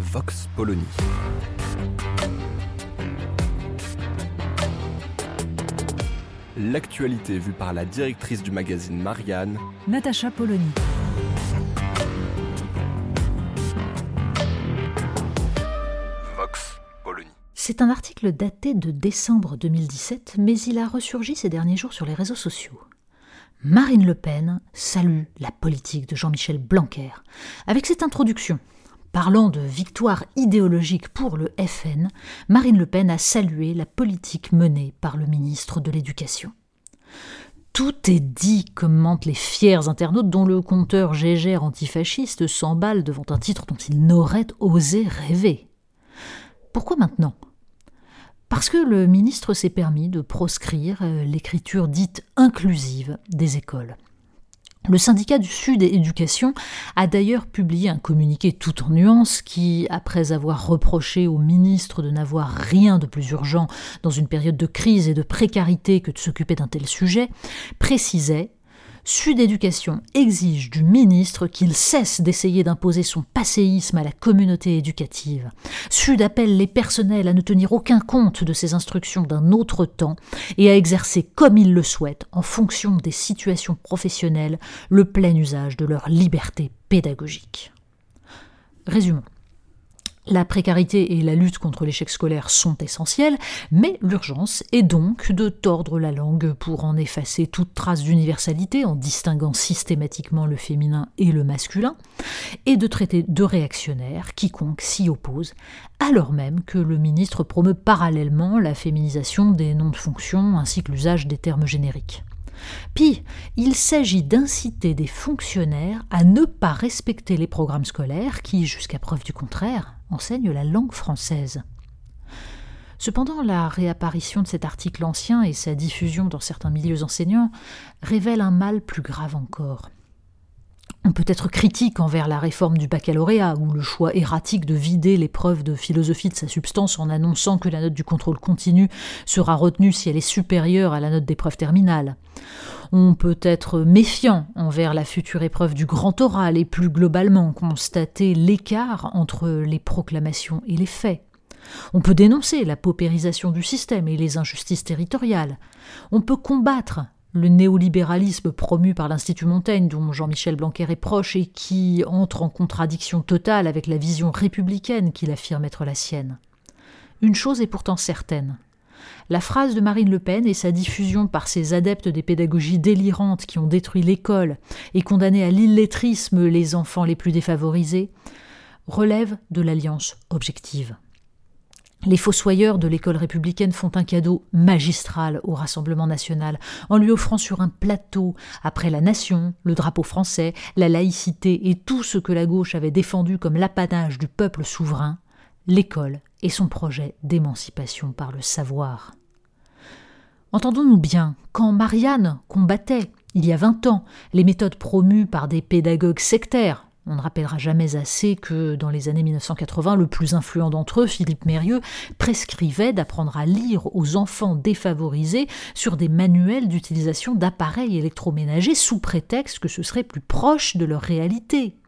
Vox Polony. L'actualité vue par la directrice du magazine Marianne, Natacha Polony. Vox Polony. C'est un article daté de décembre 2017, mais il a ressurgi ces derniers jours sur les réseaux sociaux. Marine Le Pen salue la politique de Jean-Michel Blanquer. Avec cette introduction, parlant de victoire idéologique pour le FN, Marine Le Pen a salué la politique menée par le ministre de l'Éducation. Tout est dit, commentent les fiers internautes dont le compteur Gégère antifasciste s'emballe devant un titre dont il n'aurait osé rêver. Pourquoi maintenant? Parce que le ministre s'est permis de proscrire euh, l'écriture dite inclusive des écoles. Le syndicat du Sud Éducation a d'ailleurs publié un communiqué tout en nuances qui, après avoir reproché au ministre de n'avoir rien de plus urgent dans une période de crise et de précarité que de s'occuper d'un tel sujet, précisait Sud Éducation exige du ministre qu'il cesse d'essayer d'imposer son passéisme à la communauté éducative. Sud appelle les personnels à ne tenir aucun compte de ces instructions d'un autre temps et à exercer comme ils le souhaitent, en fonction des situations professionnelles, le plein usage de leur liberté pédagogique. Résumons. La précarité et la lutte contre l'échec scolaire sont essentielles, mais l'urgence est donc de tordre la langue pour en effacer toute trace d'universalité en distinguant systématiquement le féminin et le masculin, et de traiter de réactionnaire quiconque s'y oppose, alors même que le ministre promeut parallèlement la féminisation des noms de fonction ainsi que l'usage des termes génériques. Il s'agit d'inciter des fonctionnaires à ne pas respecter les programmes scolaires qui, jusqu'à preuve du contraire, enseignent la langue française. Cependant, la réapparition de cet article ancien et sa diffusion dans certains milieux enseignants révèlent un mal plus grave encore. On peut être critique envers la réforme du baccalauréat ou le choix erratique de vider l'épreuve de philosophie de sa substance en annonçant que la note du contrôle continu sera retenue si elle est supérieure à la note d'épreuve terminale. On peut être méfiant envers la future épreuve du grand oral et plus globalement constater l'écart entre les proclamations et les faits. On peut dénoncer la paupérisation du système et les injustices territoriales. On peut combattre le néolibéralisme promu par l'Institut Montaigne, dont Jean-Michel Blanquer est proche et qui entre en contradiction totale avec la vision républicaine qu'il affirme être la sienne. Une chose est pourtant certaine. La phrase de Marine Le Pen et sa diffusion par ses adeptes des pédagogies délirantes qui ont détruit l'école et condamné à l'illettrisme les enfants les plus défavorisés relèvent de l'alliance objective. Les fossoyeurs de l'école républicaine font un cadeau magistral au Rassemblement national en lui offrant sur un plateau, après la nation, le drapeau français, la laïcité et tout ce que la gauche avait défendu comme l'apanage du peuple souverain, l'école et son projet d'émancipation par le savoir. Entendons-nous bien, quand Marianne combattait, il y a vingt ans, les méthodes promues par des pédagogues sectaires, on ne rappellera jamais assez que dans les années 1980, le plus influent d'entre eux, Philippe Mérieux, prescrivait d'apprendre à lire aux enfants défavorisés sur des manuels d'utilisation d'appareils électroménagers sous prétexte que ce serait plus proche de leur réalité.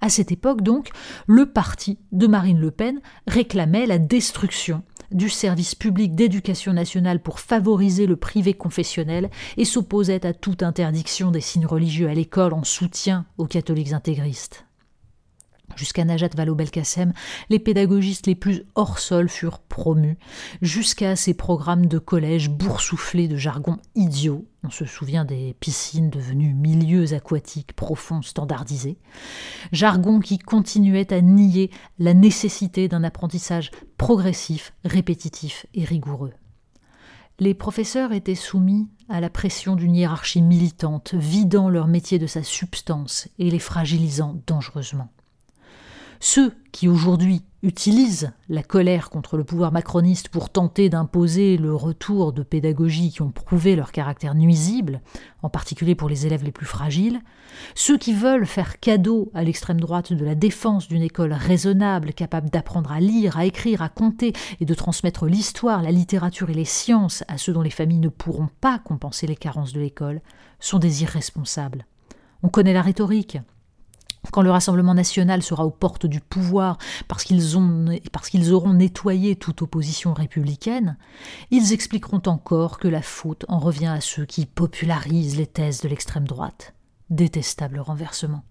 À cette époque donc, le parti de Marine Le Pen réclamait la destruction du service public d'éducation nationale pour favoriser le privé confessionnel et s'opposait à toute interdiction des signes religieux à l'école en soutien aux catholiques intégristes. Jusqu'à Najat Vallaud-Belkacem, les pédagogistes les plus hors sol furent promus, jusqu'à ces programmes de collège boursouflés de jargon idiot. On se souvient des piscines devenues milieux aquatiques profonds standardisés. Jargon qui continuait à nier la nécessité d'un apprentissage progressif, répétitif et rigoureux. les professeurs étaient soumis à la pression d'une hiérarchie militante, vidant leur métier de sa substance et les fragilisant dangereusement. Ceux qui aujourd'hui utilisent la colère contre le pouvoir macroniste pour tenter d'imposer le retour de pédagogies qui ont prouvé leur caractère nuisible, en particulier pour les élèves les plus fragiles, ceux qui veulent faire cadeau à l'extrême droite de la défense d'une école raisonnable, capable d'apprendre à lire, à écrire, à compter et de transmettre l'histoire, la littérature et les sciences à ceux dont les familles ne pourront pas compenser les carences de l'école, sont des irresponsables. On connaît la rhétorique. Quand le Rassemblement national sera aux portes du pouvoir parce qu'ils, ont, parce qu'ils auront nettoyé toute opposition républicaine, ils expliqueront encore que la faute en revient à ceux qui popularisent les thèses de l'extrême droite. Détestable renversement.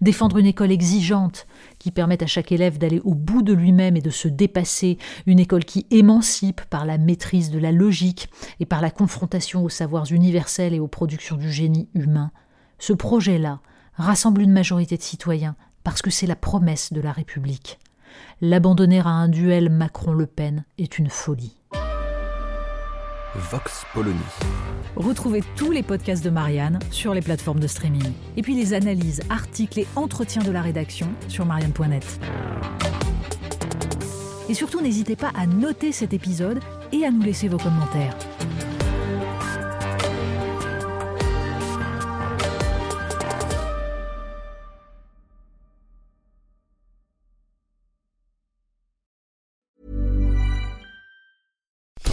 Défendre une école exigeante, qui permette à chaque élève d'aller au bout de lui-même et de se dépasser, une école qui émancipe par la maîtrise de la logique et par la confrontation aux savoirs universels et aux productions du génie humain. Ce projet-là rassemble une majorité de citoyens parce que c'est la promesse de la République. L'abandonner à un duel Macron-Le Pen est une folie. Vox Polony. Retrouvez tous les podcasts de Marianne sur les plateformes de streaming. Et puis les analyses, articles et entretiens de la rédaction sur marianne.net. Et surtout, n'hésitez pas à noter cet épisode et à nous laisser vos commentaires.